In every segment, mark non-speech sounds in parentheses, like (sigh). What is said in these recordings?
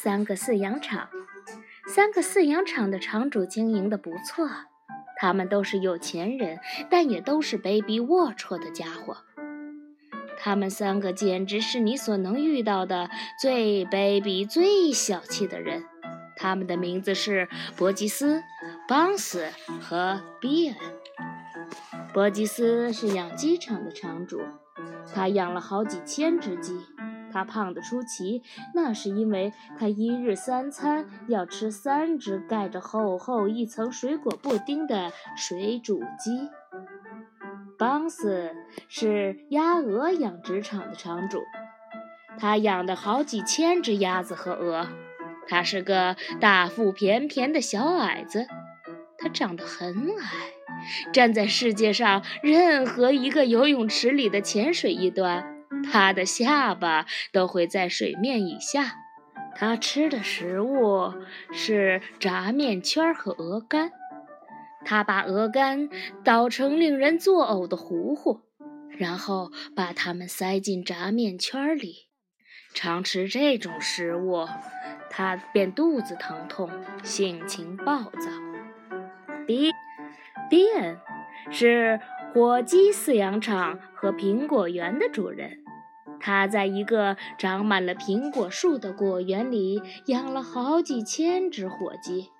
三个饲养场。三个饲养场的场主经营的不错，他们都是有钱人，但也都是卑鄙龌龊的家伙。他们三个简直是你所能遇到的最卑鄙、最小气的人。他们的名字是伯吉斯、邦斯和比恩。伯吉斯是养鸡场的场主，他养了好几千只鸡。他胖得出奇，那是因为他一日三餐要吃三只盖着厚厚一层水果布丁的水煮鸡。邦斯是鸭鹅养殖场的场主，他养的好几千只鸭子和鹅。他是个大腹便便的小矮子，他长得很矮，站在世界上任何一个游泳池里的浅水一端。他的下巴都会在水面以下。他吃的食物是炸面圈和鹅肝。他把鹅肝捣成令人作呕的糊糊，然后把它们塞进炸面圈里。常吃这种食物，他便肚子疼痛，性情暴躁。比比恩是火鸡饲养场和苹果园的主人。他在一个长满了苹果树的果园里养了好几千只火鸡。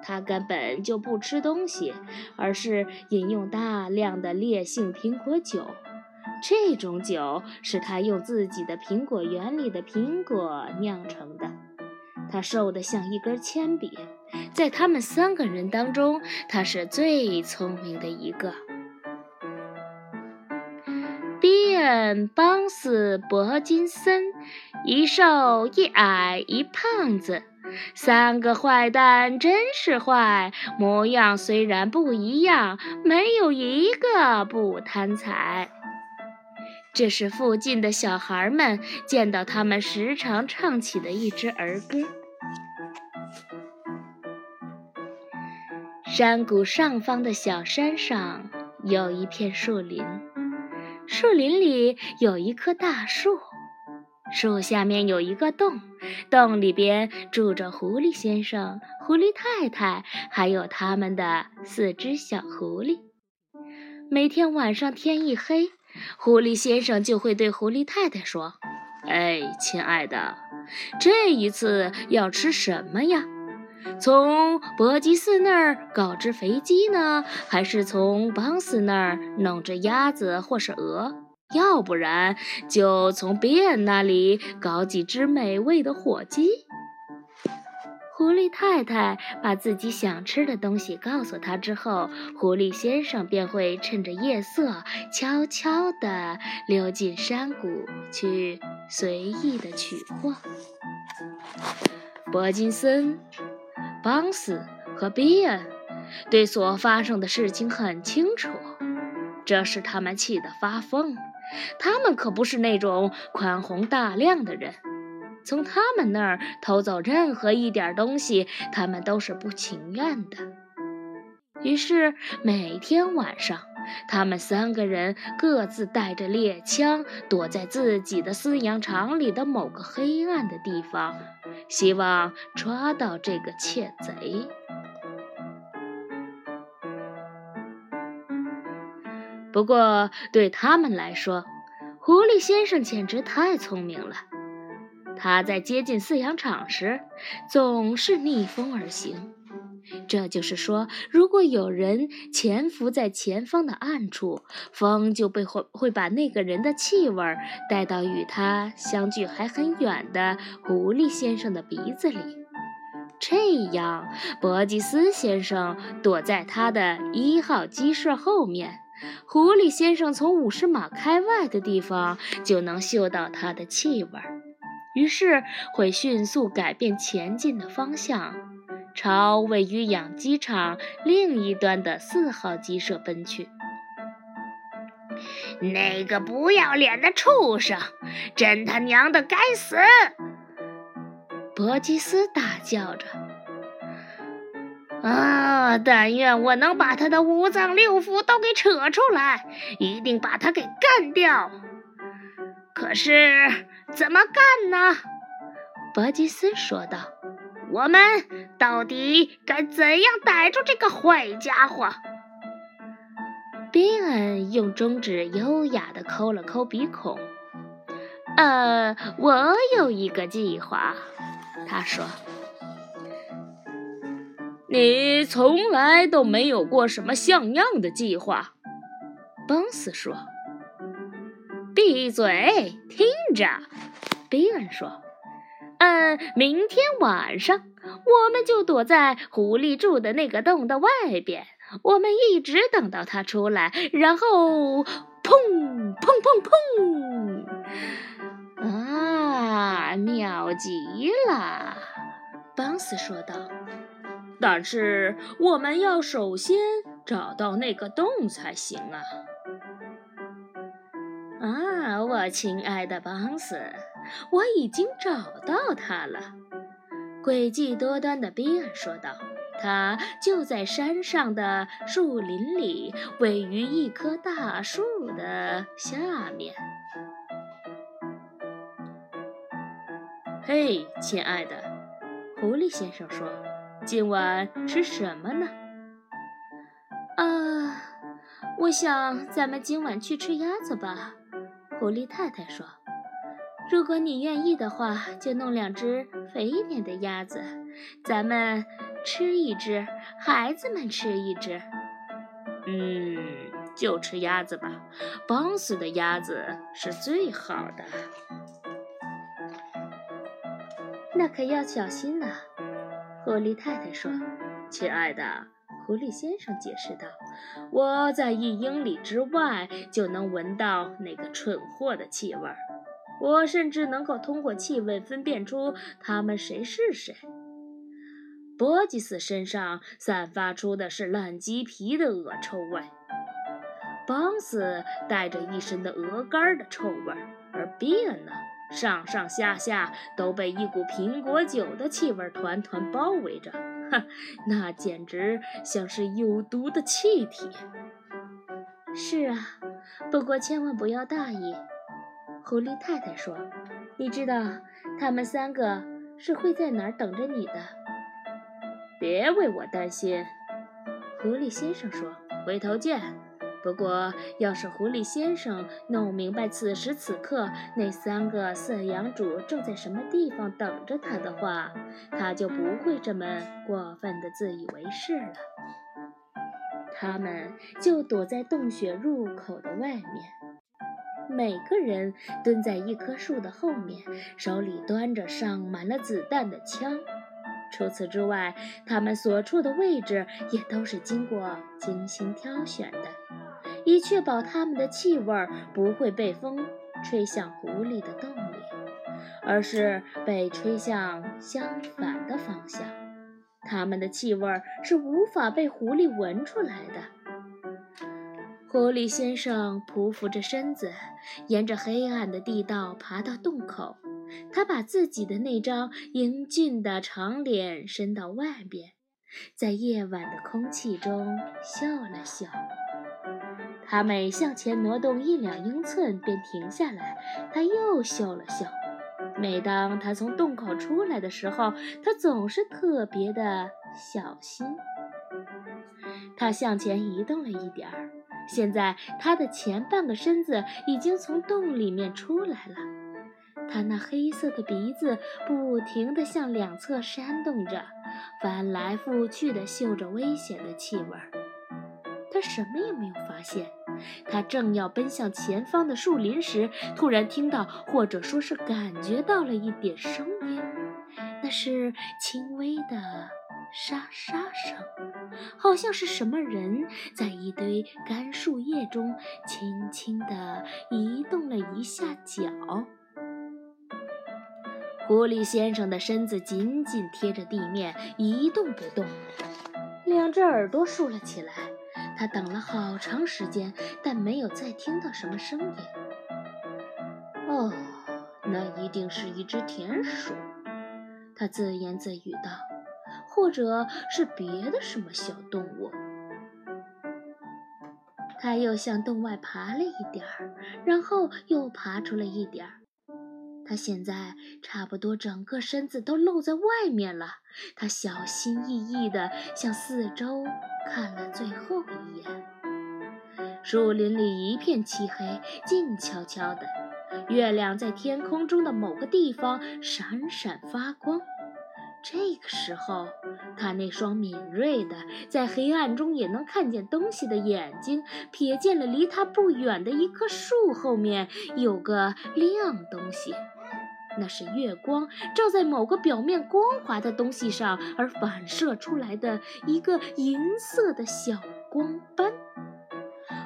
他根本就不吃东西，而是饮用大量的烈性苹果酒。这种酒是他用自己的苹果园里的苹果酿成的。他瘦得像一根铅笔，在他们三个人当中，他是最聪明的一个。伊恩邦斯伯金森，一瘦一矮一胖子，三个坏蛋真是坏，模样虽然不一样，没有一个不贪财。这是附近的小孩们见到他们时常唱起的一支儿歌。山谷上方的小山上有一片树林。树林里有一棵大树，树下面有一个洞，洞里边住着狐狸先生、狐狸太太，还有他们的四只小狐狸。每天晚上天一黑，狐狸先生就会对狐狸太太说：“哎，亲爱的，这一次要吃什么呀？”从伯吉斯那儿搞只肥鸡呢，还是从邦斯那儿弄只鸭子或是鹅？要不然就从比恩那里搞几只美味的火鸡。狐狸太太把自己想吃的东西告诉他之后，狐狸先生便会趁着夜色，悄悄地溜进山谷去随意的取货。伯金森。邦斯和比恩对所发生的事情很清楚，这使他们气得发疯。他们可不是那种宽宏大量的人，从他们那儿偷走任何一点东西，他们都是不情愿的。于是每天晚上，他们三个人各自带着猎枪，躲在自己的饲养场里的某个黑暗的地方。希望抓到这个窃贼。不过对他们来说，狐狸先生简直太聪明了。他在接近饲养场时，总是逆风而行。这就是说，如果有人潜伏在前方的暗处，风就被会会把那个人的气味带到与他相距还很远的狐狸先生的鼻子里。这样，伯吉斯先生躲在他的一号鸡舍后面，狐狸先生从五十码开外的地方就能嗅到他的气味，于是会迅速改变前进的方向。朝位于养鸡场另一端的四号鸡舍奔去。那个不要脸的畜生，真他娘的该死！伯吉斯大叫着：“啊！但愿我能把他的五脏六腑都给扯出来，一定把他给干掉。可是怎么干呢？”伯吉斯说道：“我们到底该怎样逮住这个坏家伙？”比恩用中指优雅地抠了抠鼻孔。“呃，我有一个计划。”他说。“你从来都没有过什么像样的计划。”邦斯说。“闭嘴，听着。”比恩说。嗯，明天晚上我们就躲在狐狸住的那个洞的外边，我们一直等到他出来，然后砰砰砰砰！啊，妙极了！邦斯说道。但是我们要首先找到那个洞才行啊！啊，我亲爱的邦斯。我已经找到他了，诡计多端的比尔说道。他就在山上的树林里，位于一棵大树的下面。嘿，亲爱的，狐狸先生说：“今晚吃什么呢？”啊，我想咱们今晚去吃鸭子吧。”狐狸太太说。如果你愿意的话，就弄两只肥一点的鸭子，咱们吃一只，孩子们吃一只。嗯，就吃鸭子吧，绑死的鸭子是最好的。那可要小心呐，狐狸太太说。亲爱的，狐狸先生解释道：“我在一英里之外就能闻到那个蠢货的气味儿。”我甚至能够通过气味分辨出他们谁是谁。波吉斯身上散发出的是烂鸡皮的恶臭味，邦斯带着一身的鹅肝的臭味儿，而比恩呢，上上下下都被一股苹果酒的气味团团包围着。哈，(laughs) 那简直像是有毒的气体。是啊，不过千万不要大意。狐狸太太说：“你知道他们三个是会在哪儿等着你的。”别为我担心，狐狸先生说：“回头见。”不过，要是狐狸先生弄明白此时此刻那三个饲养主正在什么地方等着他的话，他就不会这么过分的自以为是了。他们就躲在洞穴入口的外面。每个人蹲在一棵树的后面，手里端着上满了子弹的枪。除此之外，他们所处的位置也都是经过精心挑选的，以确保它们的气味不会被风吹向狐狸的洞里，而是被吹向相反的方向。它们的气味是无法被狐狸闻出来的。狐狸先生匍匐着身子，沿着黑暗的地道爬到洞口。他把自己的那张英俊的长脸伸到外边，在夜晚的空气中笑了笑。他每向前挪动一两英寸，便停下来。他又嗅了嗅。每当他从洞口出来的时候，他总是特别的小心。他向前移动了一点儿。现在，他的前半个身子已经从洞里面出来了。他那黑色的鼻子不停地向两侧扇动着，翻来覆去地嗅着危险的气味。他什么也没有发现。他正要奔向前方的树林时，突然听到，或者说是感觉到了一点声音，那是轻微的。沙沙声，好像是什么人在一堆干树叶中轻轻地移动了一下脚。狐狸先生的身子紧紧贴着地面，一动不动，两只耳朵竖了起来。他等了好长时间，但没有再听到什么声音。哦，那一定是一只田鼠，他自言自语道。或者是别的什么小动物。他又向洞外爬了一点儿，然后又爬出了一点儿。他现在差不多整个身子都露在外面了。他小心翼翼地向四周看了最后一眼。树林里一片漆黑，静悄悄的。月亮在天空中的某个地方闪闪发光。这个时候，他那双敏锐的，在黑暗中也能看见东西的眼睛，瞥见了离他不远的一棵树后面有个亮东西。那是月光照在某个表面光滑的东西上而反射出来的一个银色的小光斑。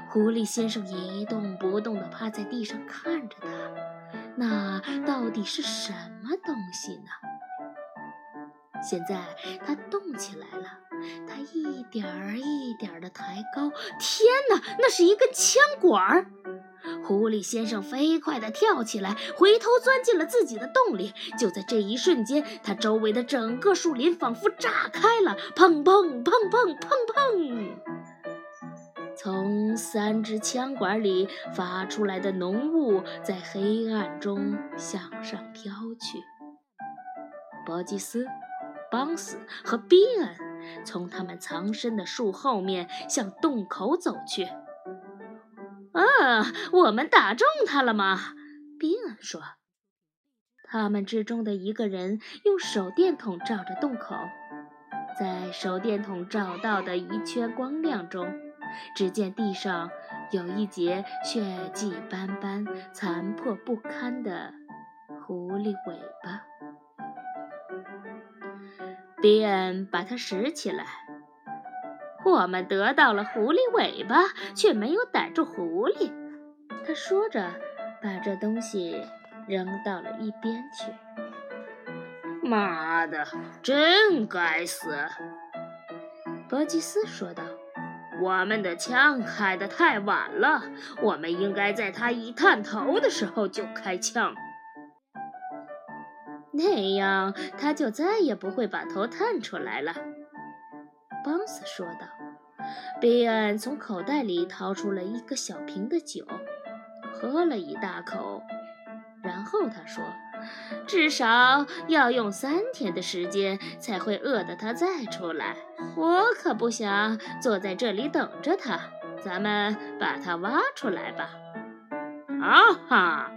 狐狸先生一动不动地趴在地上看着它，那到底是什么东西呢？现在它动起来了，它一点儿一点儿地抬高。天哪，那是一根枪管儿！狐狸先生飞快地跳起来，回头钻进了自己的洞里。就在这一瞬间，他周围的整个树林仿佛炸开了，砰砰砰砰砰砰！从三支枪管里发出来的浓雾在黑暗中向上飘去。伯吉斯、邦斯和比恩从他们藏身的树后面向洞口走去。啊，我们打中他了吗？比恩说。他们之中的一个人用手电筒照着洞口，在手电筒照到的一圈光亮中，只见地上有一截血迹斑斑、残破不堪的狐狸尾巴。比恩把它拾起来。我们得到了狐狸尾巴，却没有逮住狐狸。他说着，把这东西扔到了一边去。妈的，真该死！伯吉斯说道：“我们的枪开得太晚了，我们应该在他一探头的时候就开枪，那样他就再也不会把头探出来了。”邦斯说道。比恩从口袋里掏出了一个小瓶的酒，喝了一大口，然后他说：“至少要用三天的时间才会饿得他再出来。我可不想坐在这里等着他。咱们把他挖出来吧。”啊哈！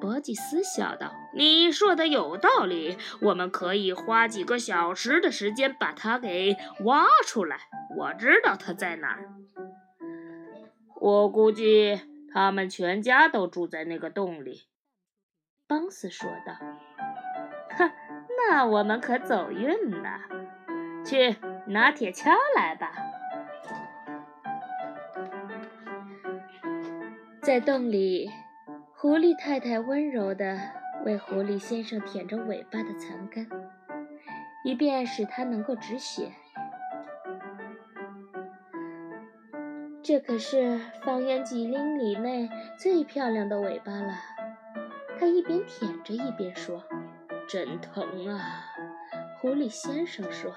伯吉斯笑道：“你说的有道理，我们可以花几个小时的时间把它给挖出来。我知道它在哪儿。我估计他们全家都住在那个洞里。”邦斯说道。“哼，那我们可走运了。去拿铁锹来吧。”在洞里。狐狸太太温柔地为狐狸先生舔着尾巴的残干，以便使它能够止血。这可是方圆几英里内最漂亮的尾巴了。他一边舔着一边说：“真疼啊！”狐狸先生说：“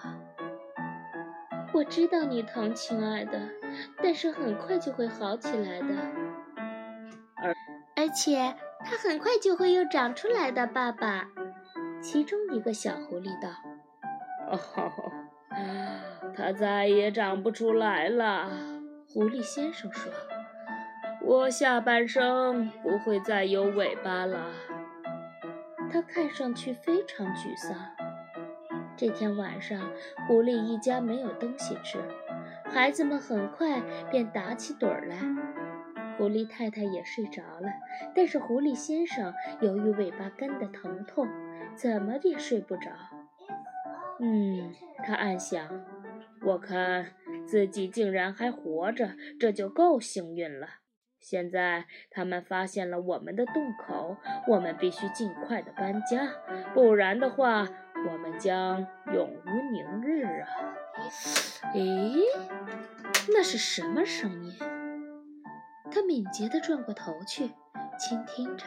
我知道你疼，亲爱的，但是很快就会好起来的。”而而且它很快就会又长出来的，爸爸。其中一个小狐狸道：“哦，(laughs) 它再也长不出来了。”狐狸先生说：“我下半生不会再有尾巴了。”他看上去非常沮丧。这天晚上，狐狸一家没有东西吃，孩子们很快便打起盹儿来。狐狸太太也睡着了，但是狐狸先生由于尾巴根的疼痛，怎么也睡不着。嗯，他暗想：我看自己竟然还活着，这就够幸运了。现在他们发现了我们的洞口，我们必须尽快的搬家，不然的话，我们将永无宁日啊！(laughs) 咦，那是什么声音？他敏捷地转过头去，倾听着。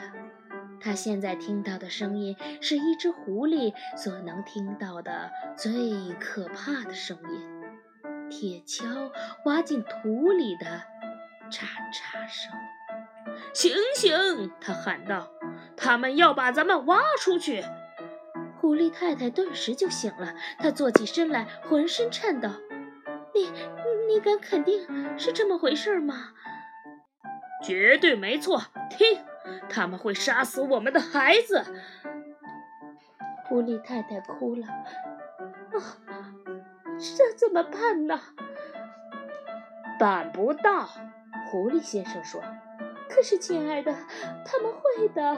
他现在听到的声音是一只狐狸所能听到的最可怕的声音——铁锹挖进土里的嚓嚓声。醒醒！他喊道：“他们要把咱们挖出去。狐狸太太顿时就醒了，她坐起身来，浑身颤抖。你，你敢肯定是这么回事吗？绝对没错。听，他们会杀死我们的孩子。狐狸太太哭了。啊，这怎么办呢？办不到。狐狸先生说。可是，亲爱的，他们会的。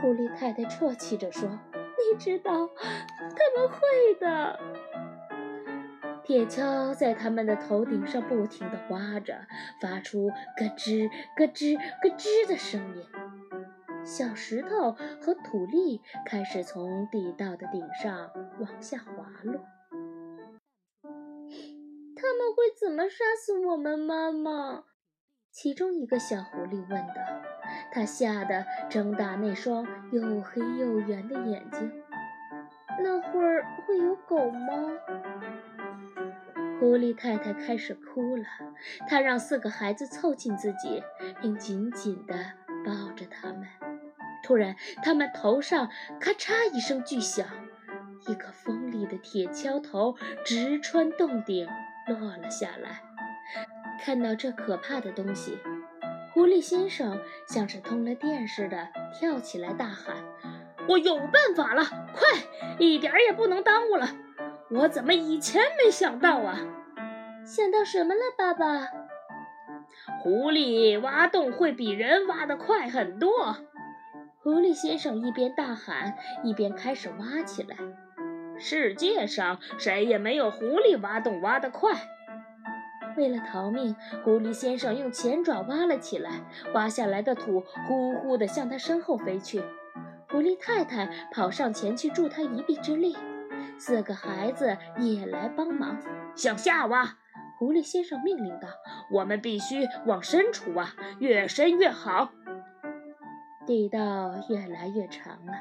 狐狸太太啜泣着说。你知道，他们会的。铁锹在他们的头顶上不停地挖着，发出咯吱咯吱咯吱的声音。小石头和土粒开始从地道的顶上往下滑落。他们会怎么杀死我们，妈妈？其中一个小狐狸问道。他吓得睁大那双又黑又圆的眼睛。那会儿会有狗吗？狐狸太太开始哭了。她让四个孩子凑近自己，并紧紧地抱着他们。突然，他们头上咔嚓一声巨响，一个锋利的铁锹头直穿洞顶，落了下来。看到这可怕的东西，狐狸先生像是通了电似的跳起来，大喊：“我有办法了！快，一点也不能耽误了！我怎么以前没想到啊？想到什么了，爸爸？狐狸挖洞会比人挖得快很多。”狐狸先生一边大喊，一边开始挖起来。世界上谁也没有狐狸挖洞挖得快。为了逃命，狐狸先生用前爪挖了起来，挖下来的土呼呼地向他身后飞去。狐狸太太跑上前去助他一臂之力，四个孩子也来帮忙，向下挖。狐狸先生命令道：“我们必须往深处挖，越深越好。”地道越来越长了，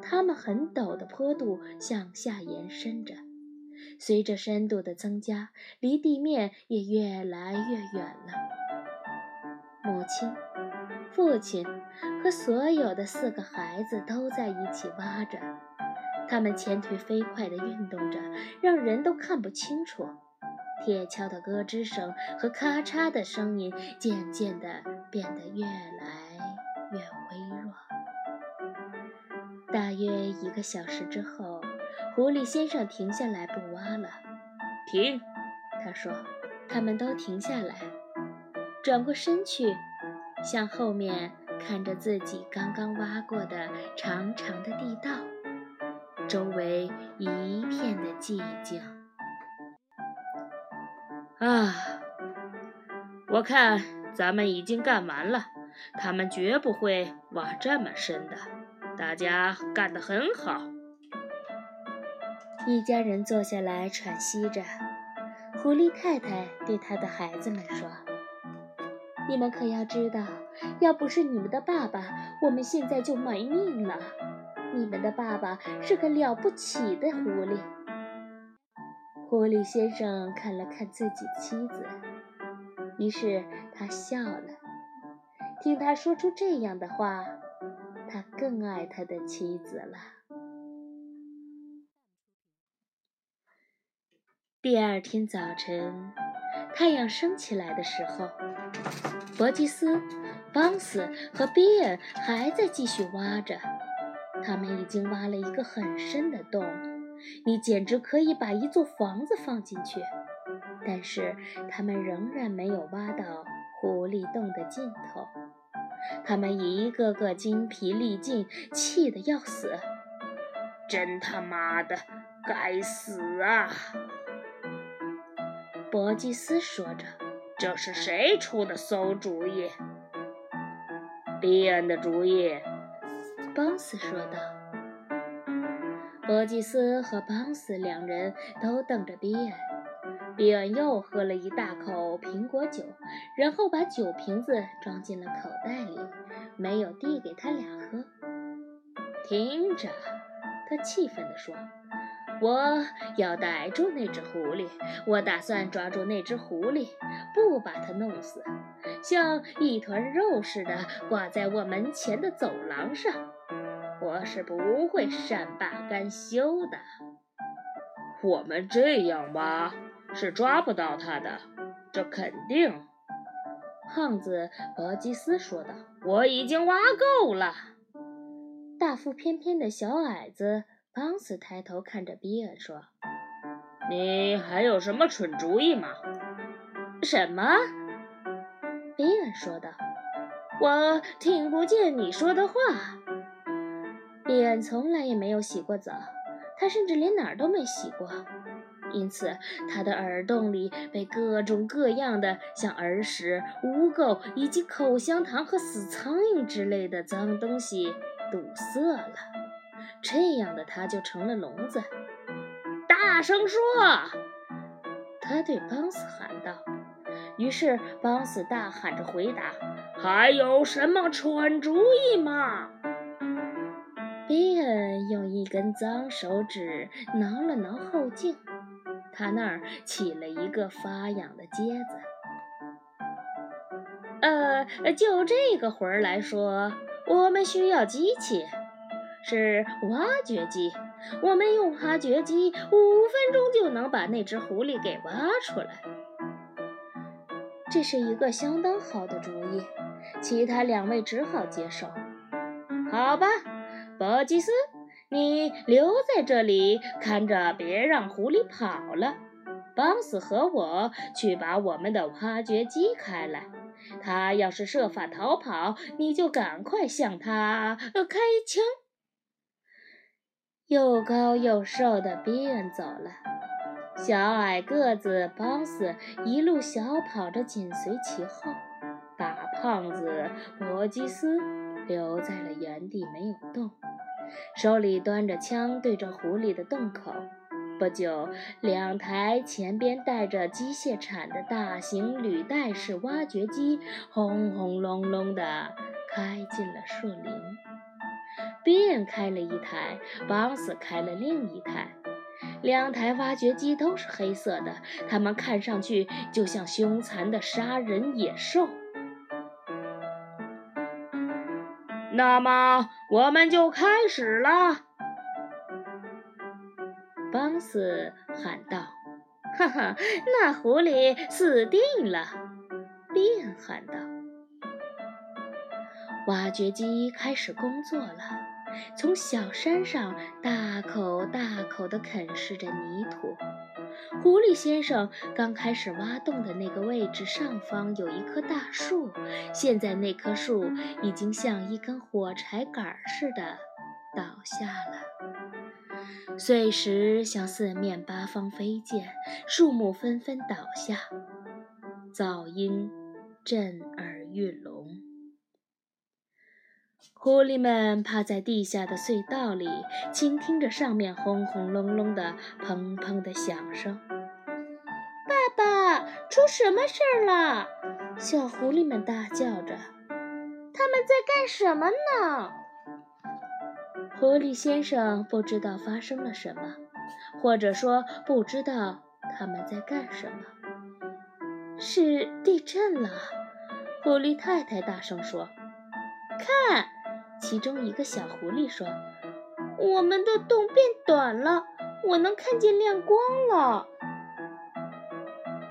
它们很陡的坡度向下延伸着。随着深度的增加，离地面也越来越远了。母亲、父亲和所有的四个孩子都在一起挖着，他们前腿飞快地运动着，让人都看不清楚。铁锹的咯吱声和咔嚓的声音渐渐地变得越来。越微弱。大约一个小时之后，狐狸先生停下来不挖了。停，他说。他们都停下来，转过身去，向后面看着自己刚刚挖过的长长的地道，周围一片的寂静。啊，我看咱们已经干完了。他们绝不会挖这么深的，大家干得很好。一家人坐下来喘息着。狐狸太太对他的孩子们说：“你们可要知道，要不是你们的爸爸，我们现在就没命了。你们的爸爸是个了不起的狐狸。”狐狸先生看了看自己妻子，于是他笑了。听他说出这样的话，他更爱他的妻子了。第二天早晨，太阳升起来的时候，伯吉斯、邦斯和比尔还在继续挖着。他们已经挖了一个很深的洞，你简直可以把一座房子放进去。但是他们仍然没有挖到狐狸洞的尽头。他们一个个精疲力尽，气得要死。真他妈的该死啊！伯吉斯说着：“这是谁出的馊主意？”比恩的主意。邦斯说道。伯吉斯和邦斯两人都瞪着比恩。比恩又喝了一大口苹果酒，然后把酒瓶子装进了口袋里，没有递给他俩喝。听着，他气愤地说：“我要逮住那只狐狸，我打算抓住那只狐狸，不把它弄死。像一团肉似的挂在我门前的走廊上。我是不会善罢甘休的。我们这样挖是抓不到他的，这肯定。胖子伯吉斯说道：“我已经挖够了。”大腹翩翩的小矮子邦斯抬头看着比尔说：“你还有什么蠢主意吗？”“什么？”比尔说道，“我听不见你说的话。”脸从来也没有洗过澡，他甚至连哪儿都没洗过，因此他的耳洞里被各种各样的像耳屎、污垢以及口香糖和死苍蝇之类的脏东西堵塞了。这样的他就成了聋子。大声说！他对邦斯喊道。于是邦斯大喊着回答：“还有什么蠢主意吗？”用一根脏手指挠了挠后颈，他那儿起了一个发痒的疖子。呃，就这个活儿来说，我们需要机器，是挖掘机。我们用挖掘机，五分钟就能把那只狐狸给挖出来。这是一个相当好的主意，其他两位只好接受。好吧。博吉斯，你留在这里看着，别让狐狸跑了。邦斯和我去把我们的挖掘机开来。他要是设法逃跑，你就赶快向他开枪。又高又瘦的比恩走了，小矮个子邦斯一路小跑着紧随其后。大胖子伯基斯留在了原地，没有动。手里端着枪，对着狐狸的洞口。不久，两台前边带着机械铲的大型履带式挖掘机轰轰隆隆地开进了树林。bn 开了一台，邦斯开了另一台。两台挖掘机都是黑色的，它们看上去就像凶残的杀人野兽。那么我们就开始了，邦斯喊道：“哈哈，那狐狸死定了！”便喊道。挖掘机开始工作了，从小山上大口大口地啃噬着泥土。狐狸先生刚开始挖洞的那个位置上方有一棵大树，现在那棵树已经像一根火柴杆似的倒下了，碎石向四面八方飞溅，树木纷纷倒下，噪音震耳欲聋。狐狸们趴在地下的隧道里，倾听着上面轰轰隆隆的、砰砰的响声。爸爸，出什么事儿了？小狐狸们大叫着。他们在干什么呢？狐狸先生不知道发生了什么，或者说不知道他们在干什么。是地震了！狐狸太太大声说：“看！”其中一个小狐狸说：“我们的洞变短了，我能看见亮光了。”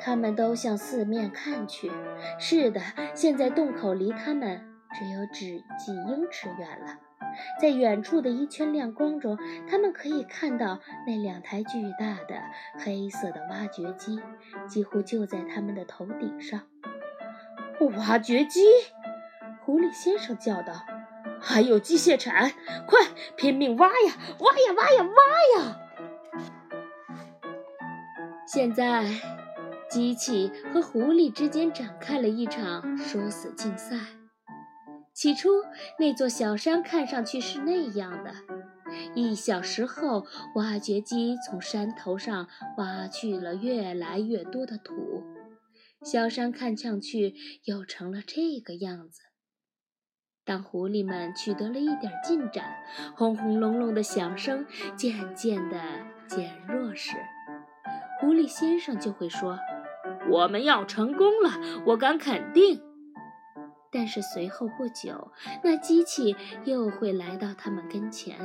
他们都向四面看去。是的，现在洞口离他们只有只几英尺远了。在远处的一圈亮光中，他们可以看到那两台巨大的黑色的挖掘机，几乎就在他们的头顶上。挖掘机！狐狸先生叫道。还有机械铲，快拼命挖呀，挖呀，挖呀，挖呀！现在，机器和狐狸之间展开了一场殊死竞赛。起初，那座小山看上去是那样的。一小时后，挖掘机从山头上挖去了越来越多的土，小山看上去又成了这个样子。当狐狸们取得了一点进展，轰轰隆隆的响声渐渐地减弱时，狐狸先生就会说：“我们要成功了，我敢肯定。”但是随后不久，那机器又会来到他们跟前。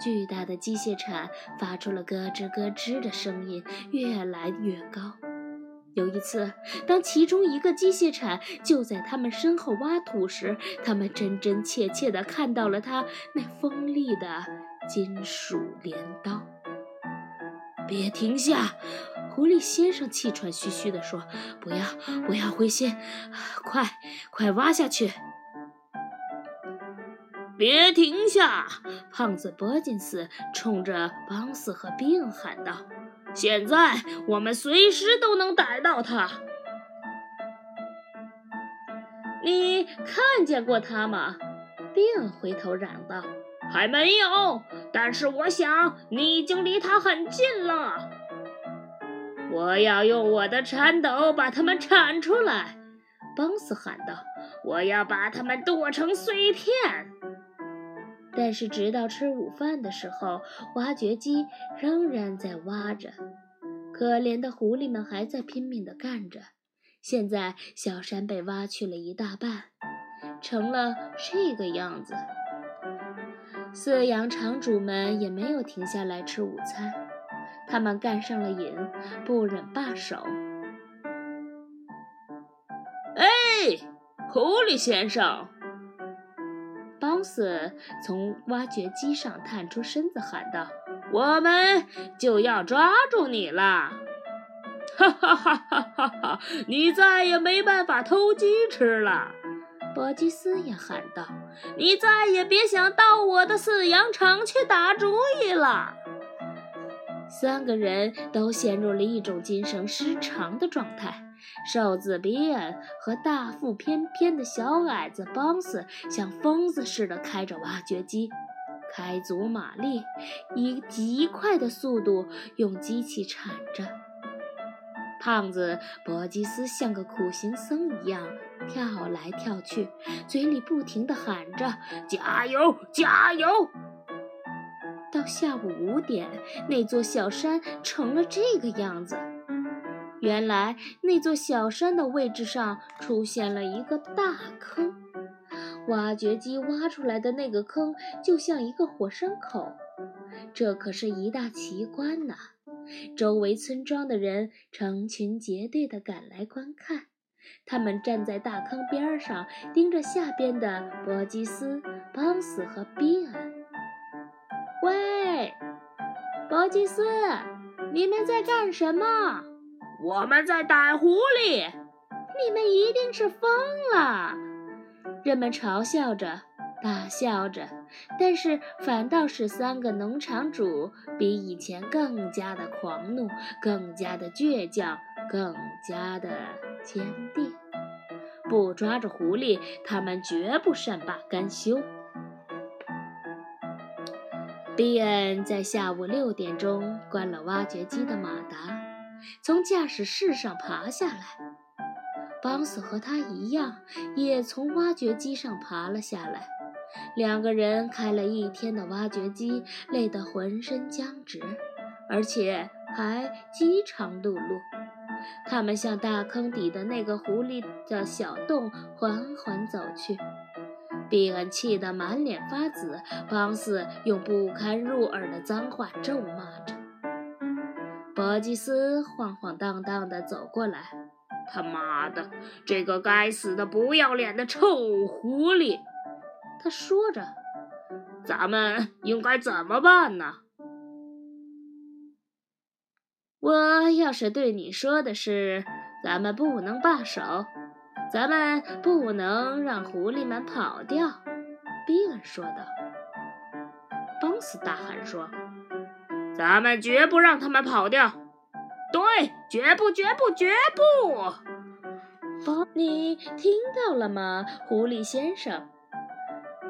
巨大的机械铲发出了咯吱咯吱的声音，越来越高。有一次，当其中一个机械铲就在他们身后挖土时，他们真真切切地看到了他那锋利的金属镰刀。别停下！狐狸先生气喘吁吁地说：“不要，不要灰心，快，快挖下去！”别停下！胖子伯金斯冲着邦斯和比恩喊道：“现在我们随时都能逮到他。”你看见过他吗？并回头嚷道：“还没有，但是我想你已经离他很近了。”我要用我的铲斗把他们铲出来，邦斯喊道：“我要把它们剁成碎片。”但是，直到吃午饭的时候，挖掘机仍然在挖着。可怜的狐狸们还在拼命地干着。现在，小山被挖去了一大半，成了这个样子。饲养场主们也没有停下来吃午餐。他们干上了瘾，不忍罢手。哎，狐狸先生！邦斯从挖掘机上探出身子，喊道：“我们就要抓住你了！” (laughs) 哈哈哈哈哈哈！你再也没办法偷鸡吃了。伯吉斯也喊道：“你再也别想到我的饲养场去打主意了。”三个人都陷入了一种精神失常的状态。瘦子比恩和大腹翩翩的小矮子邦斯像疯子似的开着挖掘机，开足马力，以极快的速度用机器铲着。胖子伯吉斯像个苦行僧一样跳来跳去，嘴里不停地喊着：“加油，加油！”到下午五点，那座小山成了这个样子。原来，那座小山的位置上出现了一个大坑，挖掘机挖出来的那个坑就像一个火山口。这可是一大奇观呐！周围村庄的人成群结队地赶来观看，他们站在大坑边上，盯着下边的伯吉斯、邦斯和比恩。喂，伯吉斯，你们在干什么？我们在逮狐狸。你们一定是疯了！人们嘲笑着，大笑着，但是反倒是三个农场主比以前更加的狂怒，更加的倔强，更加的坚定。不抓住狐狸，他们绝不善罢甘休。比恩在下午六点钟关了挖掘机的马达，从驾驶室上爬下来。邦斯和他一样，也从挖掘机上爬了下来。两个人开了一天的挖掘机，累得浑身僵直，而且还饥肠辘辘。他们向大坑底的那个狐狸的小洞缓缓走去。比恩气得满脸发紫，邦斯用不堪入耳的脏话咒骂着。博吉斯晃晃荡荡地走过来：“他妈的，这个该死的不要脸的臭狐狸！”他说着：“咱们应该怎么办呢？”我要是对你说的是，咱们不能罢手。咱们不能让狐狸们跑掉，比恩说道。邦斯大喊说：“咱们绝不让他们跑掉！对，绝不，绝不，绝不！”，你听到了吗，狐狸先生？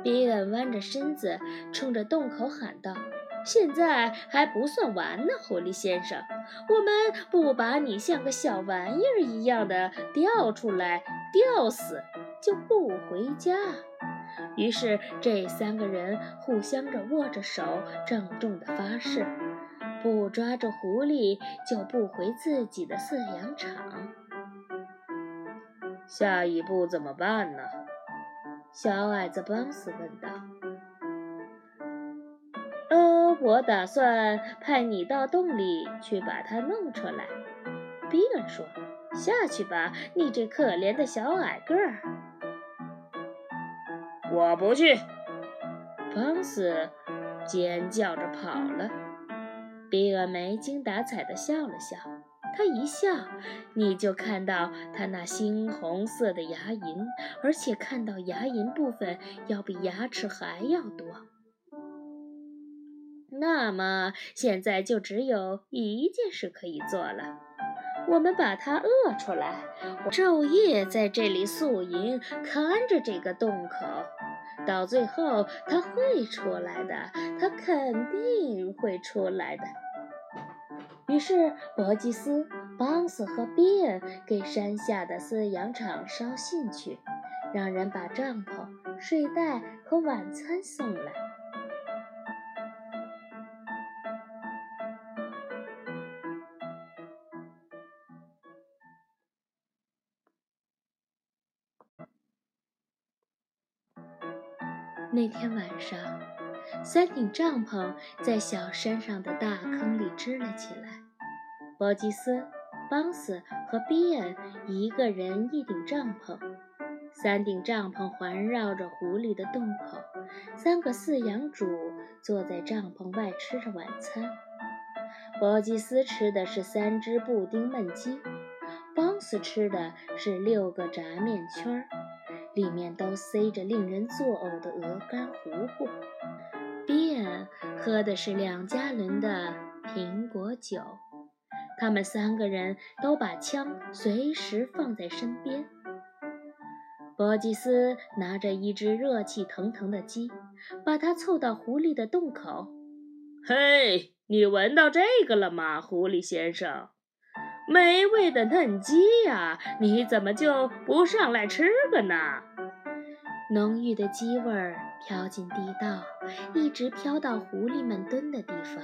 比恩弯着身子，冲着洞口喊道。现在还不算完呢，狐狸先生。我们不把你像个小玩意儿一样的吊出来吊死，就不回家。于是这三个人互相着握着手，郑重地发誓：不抓住狐狸，就不回自己的饲养场。下一步怎么办呢？小矮子邦斯问道。“呃，我打算派你到洞里去把它弄出来。”比尔说，“下去吧，你这可怜的小矮个儿。”我不去！邦斯尖叫着跑了。比尔没精打采地笑了笑。他一笑，你就看到他那猩红色的牙龈，而且看到牙龈部分要比牙齿还要多。那么现在就只有一件事可以做了。我们把它饿出来，昼夜在这里宿营，看着这个洞口，到最后他会出来的，他肯定会出来的。于是，伯吉斯、邦斯和比恩给山下的饲养场捎信去，让人把帐篷、睡袋和晚餐送来。那天晚上，三顶帐篷在小山上的大坑里支了起来。伯吉斯、邦斯和比恩一个人一顶帐篷，三顶帐篷环绕着狐狸的洞口。三个饲养主坐在帐篷外吃着晚餐。伯吉斯吃的是三只布丁焖鸡，邦斯吃的是六个炸面圈儿。里面都塞着令人作呕的鹅肝糊糊。便喝的是两加仑的苹果酒。他们三个人都把枪随时放在身边。伯吉斯拿着一只热气腾腾的鸡，把它凑到狐狸的洞口。嘿，你闻到这个了吗，狐狸先生？美味的嫩鸡呀，你怎么就不上来吃个呢？浓郁的鸡味儿飘进地道，一直飘到狐狸们蹲的地方。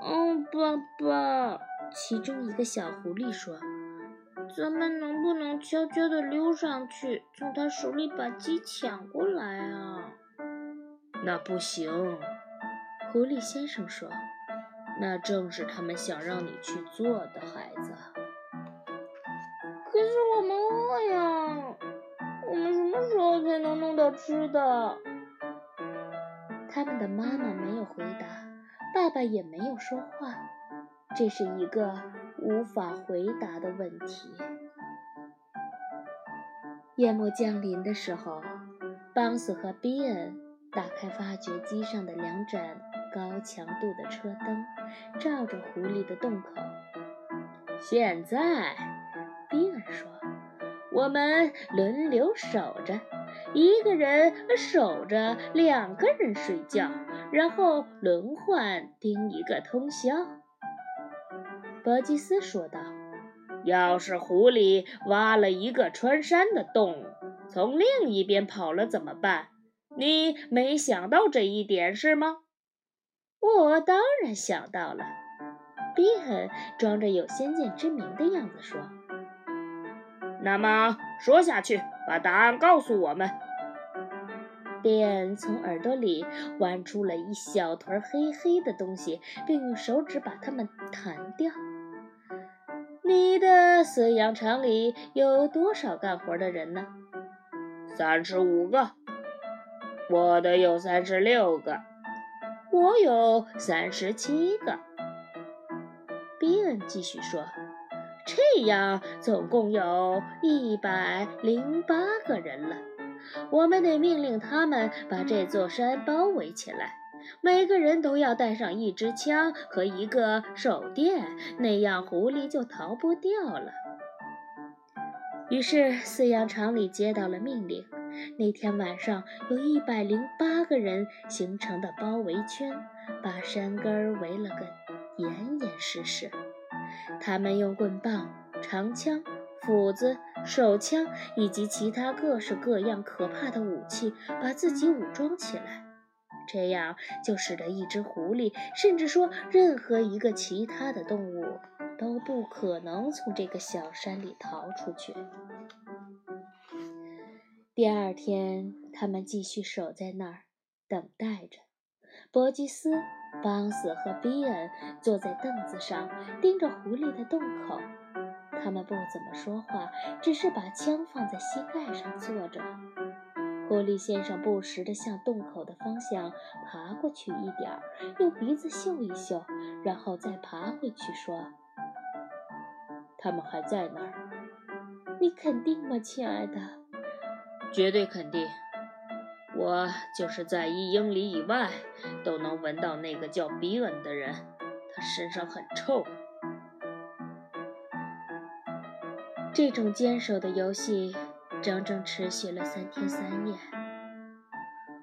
嗯，爸爸，其中一个小狐狸说：“咱们能不能悄悄地溜上去，从他手里把鸡抢过来啊？”那不行，狐狸先生说。那正是他们想让你去做的，孩子。可是我们饿呀，我们什么时候才能弄到吃的？他们的妈妈没有回答，爸爸也没有说话。这是一个无法回答的问题。夜幕降临的时候，邦斯和比恩打开发掘机上的两盏。高强度的车灯照着狐狸的洞口。现在，比尔说：“我们轮流守着，一个人守着两个人睡觉，然后轮换盯一个通宵。”伯吉斯说道：“要是狐狸挖了一个穿山的洞，从另一边跑了怎么办？你没想到这一点是吗？”我当然想到了，便装着有先见之明的样子说：“那么说下去，把答案告诉我们。”便从耳朵里挖出了一小团黑黑的东西，并用手指把它们弹掉。你的饲养场里有多少干活的人呢？三十五个。我的有三十六个。我有三十七个，比恩继续说：“这样总共有一百零八个人了。我们得命令他们把这座山包围起来，每个人都要带上一支枪和一个手电，那样狐狸就逃不掉了。”于是饲养场里接到了命令。那天晚上，有一百零八个人形成的包围圈，把山根儿围了个严严实实。他们用棍棒、长枪、斧子、手枪以及其他各式各样可怕的武器，把自己武装起来。这样就使得一只狐狸，甚至说任何一个其他的动物，都不可能从这个小山里逃出去。第二天，他们继续守在那儿，等待着。伯吉斯、邦斯和比恩坐在凳子上，盯着狐狸的洞口。他们不怎么说话，只是把枪放在膝盖上坐着。狐狸先生不时地向洞口的方向爬过去一点儿，用鼻子嗅一嗅，然后再爬回去，说：“他们还在那儿。你肯定吗，亲爱的？”“绝对肯定。我就是在一英里以外都能闻到那个叫比恩的人，他身上很臭。”这种坚守的游戏整整持续了三天三夜。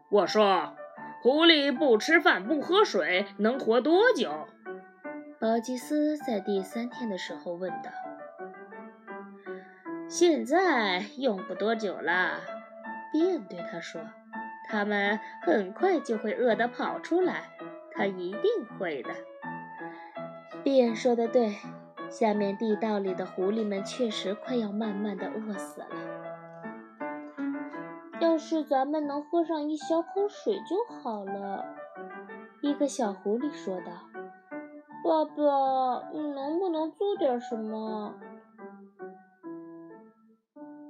我说：“狐狸不吃饭不喝水能活多久？”保吉斯在第三天的时候问道。“现在用不多久了。”便对他说，“他们很快就会饿得跑出来，他一定会的。”便说的对。下面地道里的狐狸们确实快要慢慢的饿死了。要是咱们能喝上一小口水就好了，一个小狐狸说道。爸爸，你能不能做点什么？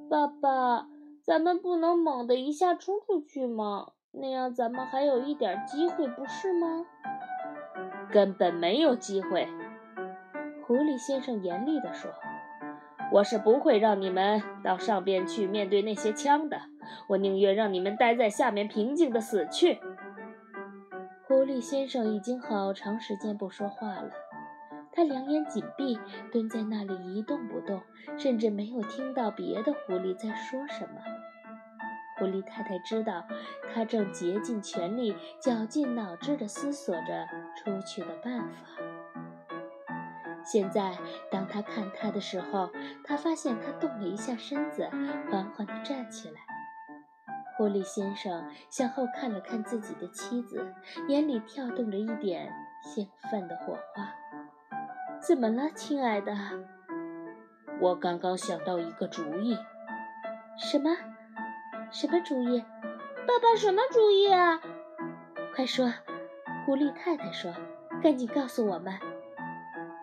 爸爸，咱们不能猛地一下冲出去吗？那样咱们还有一点机会，不是吗？根本没有机会。狐狸先生严厉地说：“我是不会让你们到上边去面对那些枪的，我宁愿让你们待在下面平静的死去。”狐狸先生已经好长时间不说话了，他两眼紧闭，蹲在那里一动不动，甚至没有听到别的狐狸在说什么。狐狸太太知道，他正竭尽全力、绞尽脑汁地思索着出去的办法。现在，当他看他的时候，他发现他动了一下身子，缓缓地站起来。狐狸先生向后看了看自己的妻子，眼里跳动着一点兴奋的火花。“怎么了，亲爱的？”“我刚刚想到一个主意。”“什么？什么主意？”“爸爸，什么主意啊？”“快说！”狐狸太太说，“赶紧告诉我们。”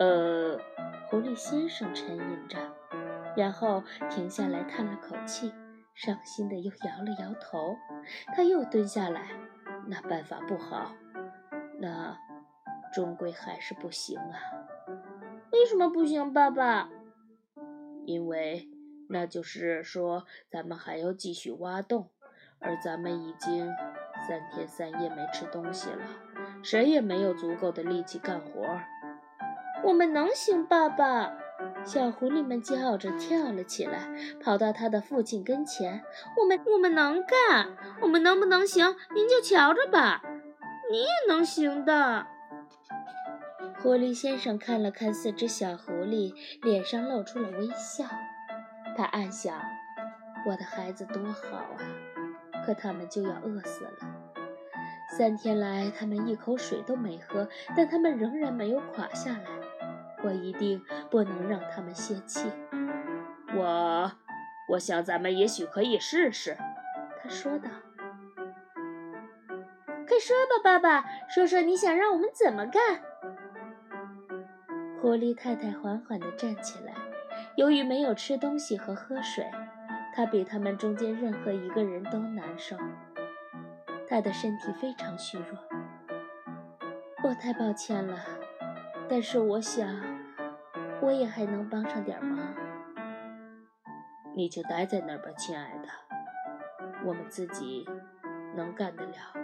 呃，狐狸先生沉吟着，然后停下来叹了口气，伤心的又摇了摇头。他又蹲下来，那办法不好，那终归还是不行啊。为什么不行，爸爸？因为那就是说，咱们还要继续挖洞，而咱们已经三天三夜没吃东西了，谁也没有足够的力气干活。我们能行，爸爸！小狐狸们叫着跳了起来，跑到他的父亲跟前。我们我们能干，我们能不能行？您就瞧着吧，你也能行的。狐狸先生看了看四只小狐狸，脸上露出了微笑。他暗想：我的孩子多好啊！可他们就要饿死了。三天来，他们一口水都没喝，但他们仍然没有垮下来。我一定不能让他们泄气。我，我想咱们也许可以试试。”他说道。“快说吧，爸爸，说说你想让我们怎么干。”狐狸太太缓缓地站起来。由于没有吃东西和喝水，他比他们中间任何一个人都难受。他的身体非常虚弱。我太抱歉了。但是我想，我也还能帮上点忙。你就待在那儿吧，亲爱的，我们自己能干得了。